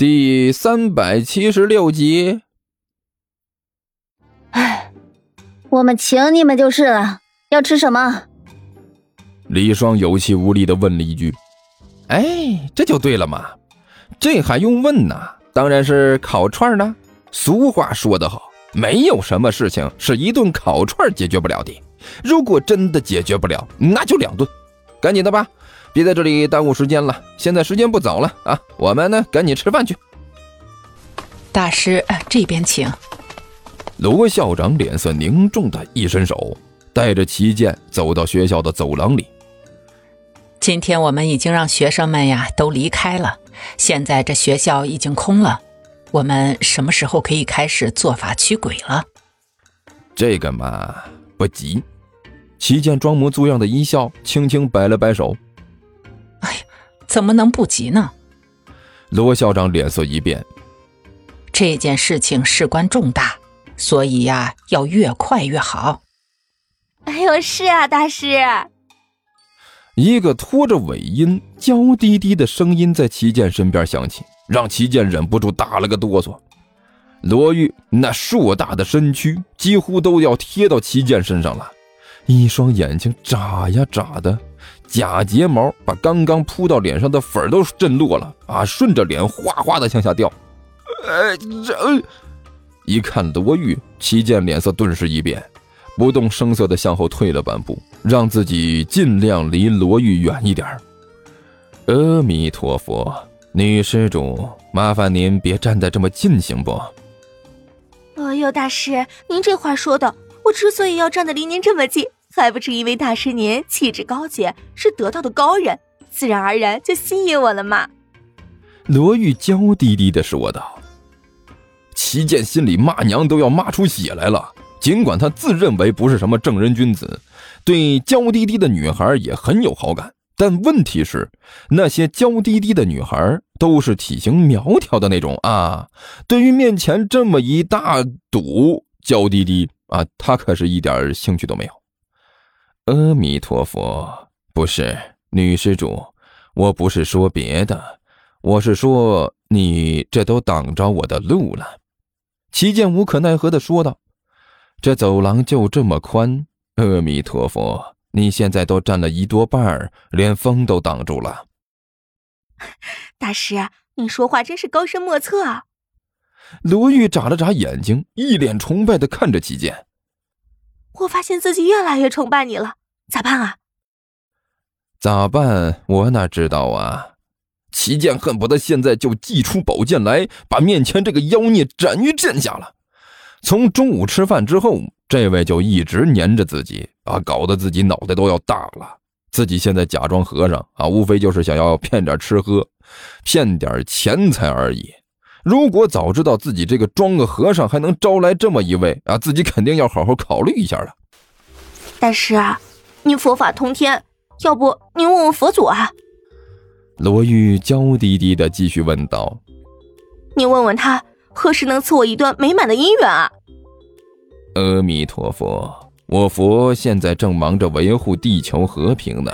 第三百七十六集。哎，我们请你们就是了。要吃什么？李双有气无力的问了一句。哎，这就对了嘛，这还用问呢？当然是烤串呢。俗话说得好，没有什么事情是一顿烤串解决不了的。如果真的解决不了，那就两顿。赶紧的吧。别在这里耽误时间了，现在时间不早了啊！我们呢，赶紧吃饭去。大师，这边请。罗校长脸色凝重的一伸手，带着齐剑走到学校的走廊里。今天我们已经让学生们呀都离开了，现在这学校已经空了，我们什么时候可以开始做法驱鬼了？这个嘛，不急。齐剑装模作样的一笑，轻轻摆了摆手。怎么能不急呢？罗校长脸色一变。这件事情事关重大，所以呀，要越快越好。哎呦，是啊，大师。一个拖着尾音、娇滴滴的声音在齐健身边响起，让齐健忍不住打了个哆嗦。罗玉那硕大的身躯几乎都要贴到齐健身上了，一双眼睛眨呀眨的。假睫毛把刚刚扑到脸上的粉都震落了啊！顺着脸哗哗的向下掉。哎，这一看罗玉，齐健脸色顿时一变，不动声色的向后退了半步，让自己尽量离罗玉远一点。阿弥陀佛，女施主，麻烦您别站得这么近，行不？哎呦，大师，您这话说的，我之所以要站得离您这么近。还不是因为大师您气质高洁，是得道的高人，自然而然就吸引我了嘛。罗玉娇滴滴的说道。齐剑心里骂娘都要骂出血来了。尽管他自认为不是什么正人君子，对娇滴滴的女孩也很有好感，但问题是，那些娇滴滴的女孩都是体型苗条的那种啊。对于面前这么一大堵娇滴滴啊，他可是一点兴趣都没有。阿弥陀佛，不是女施主，我不是说别的，我是说你这都挡着我的路了。齐剑无可奈何的说道：“这走廊就这么宽，阿弥陀佛，你现在都占了一多半连风都挡住了。”大师，你说话真是高深莫测啊！罗玉眨了眨眼睛，一脸崇拜的看着齐剑。我发现自己越来越崇拜你了。咋办啊？咋办？我哪知道啊！齐剑恨不得现在就祭出宝剑来，把面前这个妖孽斩于剑下了。从中午吃饭之后，这位就一直黏着自己啊，搞得自己脑袋都要大了。自己现在假装和尚啊，无非就是想要骗点吃喝，骗点钱财而已。如果早知道自己这个装个和尚还能招来这么一位啊，自己肯定要好好考虑一下了。但是啊。您佛法通天，要不您问问佛祖啊？罗玉娇滴滴的继续问道：“你问问他，何时能赐我一段美满的姻缘啊？”阿弥陀佛，我佛现在正忙着维护地球和平呢，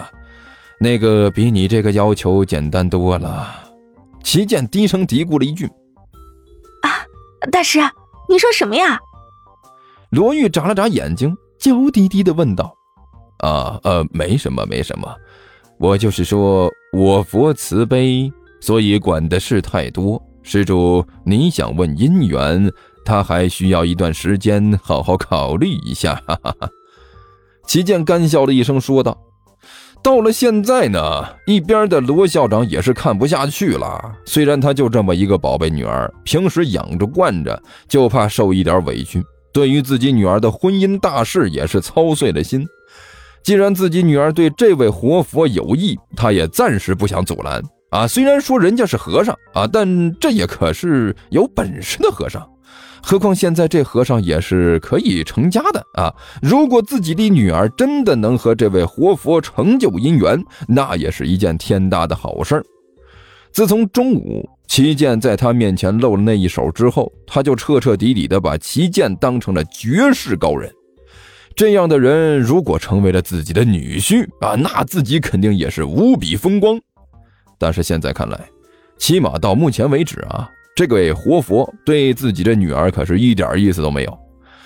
那个比你这个要求简单多了。齐剑低声嘀咕了一句：“啊，大师，你说什么呀？”罗玉眨了眨眼睛，娇滴滴的问道。啊呃，没什么，没什么，我就是说我佛慈悲，所以管的事太多。施主，你想问姻缘，他还需要一段时间好好考虑一下。哈哈哈。齐健干笑了一声，说道：“到了现在呢，一边的罗校长也是看不下去了。虽然他就这么一个宝贝女儿，平时养着惯着，就怕受一点委屈，对于自己女儿的婚姻大事也是操碎了心。”既然自己女儿对这位活佛有意，他也暂时不想阻拦啊。虽然说人家是和尚啊，但这也可是有本事的和尚。何况现在这和尚也是可以成家的啊。如果自己的女儿真的能和这位活佛成就姻缘，那也是一件天大的好事。自从中午齐剑在他面前露了那一手之后，他就彻彻底底的把齐剑当成了绝世高人。这样的人如果成为了自己的女婿啊，那自己肯定也是无比风光。但是现在看来，起码到目前为止啊，这位活佛对自己的女儿可是一点意思都没有。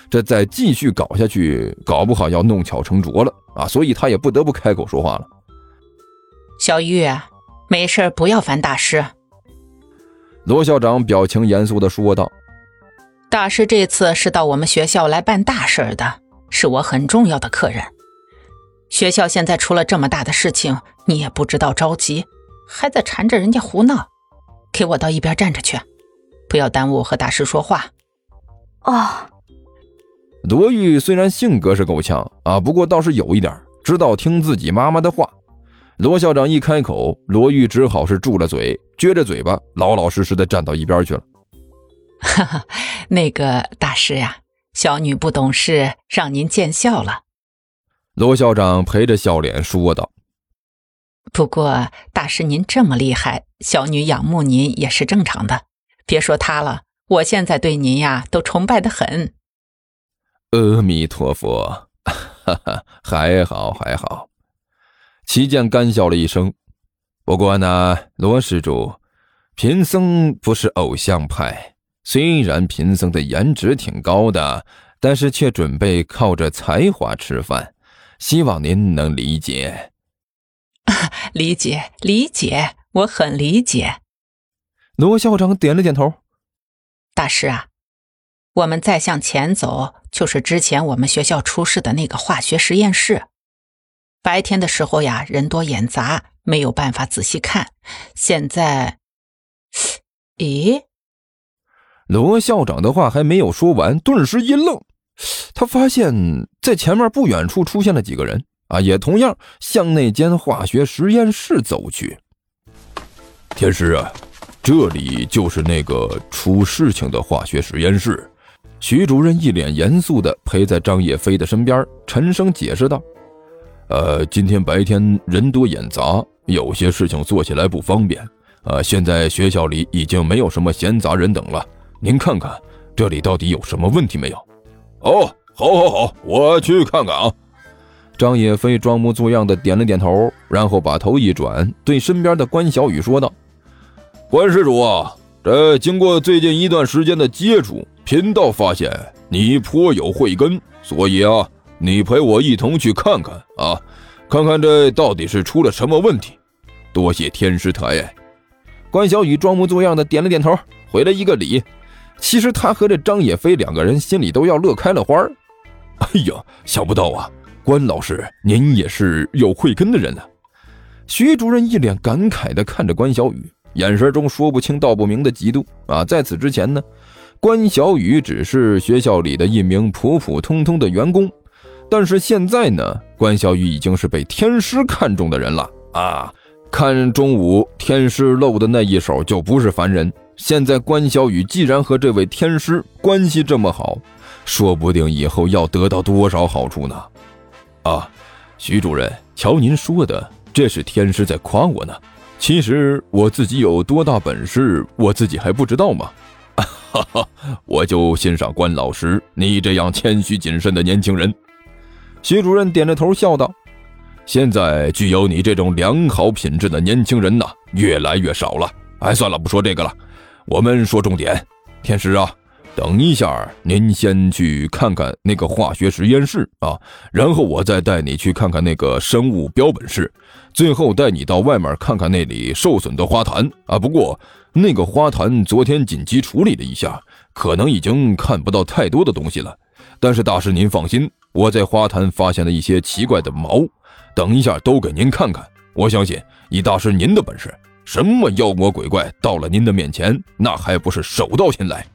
这再继续搞下去，搞不好要弄巧成拙了啊！所以他也不得不开口说话了。小玉，没事不要烦大师。罗校长表情严肃的说道：“大师这次是到我们学校来办大事的，是我很重要的客人。学校现在出了这么大的事情，你也不知道着急，还在缠着人家胡闹，给我到一边站着去，不要耽误和大师说话。”哦。罗玉虽然性格是够呛啊，不过倒是有一点知道听自己妈妈的话。罗校长一开口，罗玉只好是住了嘴，撅着嘴巴，老老实实的站到一边去了。哈哈，那个大师呀，小女不懂事，让您见笑了。罗校长陪着笑脸说道：“不过大师您这么厉害，小女仰慕您也是正常的。别说他了，我现在对您呀都崇拜的很。”阿弥陀佛，哈哈，还好还好。齐剑干笑了一声。不过呢，罗施主，贫僧不是偶像派。虽然贫僧的颜值挺高的，但是却准备靠着才华吃饭。希望您能理解。理解，理解，我很理解。罗校长点了点头。大师啊。我们再向前走，就是之前我们学校出事的那个化学实验室。白天的时候呀，人多眼杂，没有办法仔细看。现在，咦？罗校长的话还没有说完，顿时一愣，他发现，在前面不远处出现了几个人啊，也同样向那间化学实验室走去。天师啊，这里就是那个出事情的化学实验室。徐主任一脸严肃地陪在张叶飞的身边，沉声解释道：“呃，今天白天人多眼杂，有些事情做起来不方便。呃，现在学校里已经没有什么闲杂人等了，您看看这里到底有什么问题没有？”“哦，好，好，好，我去看看啊。”张叶飞装模作样的点了点头，然后把头一转，对身边的关小雨说道：“关施主啊，这经过最近一段时间的接触。”贫道发现你颇有慧根，所以啊，你陪我一同去看看啊，看看这到底是出了什么问题。多谢天师抬爱。关小雨装模作样的点了点头，回了一个礼。其实他和这张野飞两个人心里都要乐开了花儿哎呀，想不到啊，关老师您也是有慧根的人啊！徐主任一脸感慨的看着关小雨，眼神中说不清道不明的嫉妒啊。在此之前呢？关小雨只是学校里的一名普普通通的员工，但是现在呢，关小雨已经是被天师看中的人了啊！看中午天师露的那一手就不是凡人。现在关小雨既然和这位天师关系这么好，说不定以后要得到多少好处呢？啊，徐主任，瞧您说的，这是天师在夸我呢。其实我自己有多大本事，我自己还不知道吗？哈哈，我就欣赏关老师你这样谦虚谨慎的年轻人。徐主任点着头笑道：“现在具有你这种良好品质的年轻人呐，越来越少了。哎，算了，不说这个了，我们说重点。天师啊，等一下，您先去看看那个化学实验室啊，然后我再带你去看看那个生物标本室，最后带你到外面看看那里受损的花坛啊。不过。”那个花坛昨天紧急处理了一下，可能已经看不到太多的东西了。但是大师您放心，我在花坛发现了一些奇怪的毛，等一下都给您看看。我相信以大师您的本事，什么妖魔鬼怪到了您的面前，那还不是手到擒来。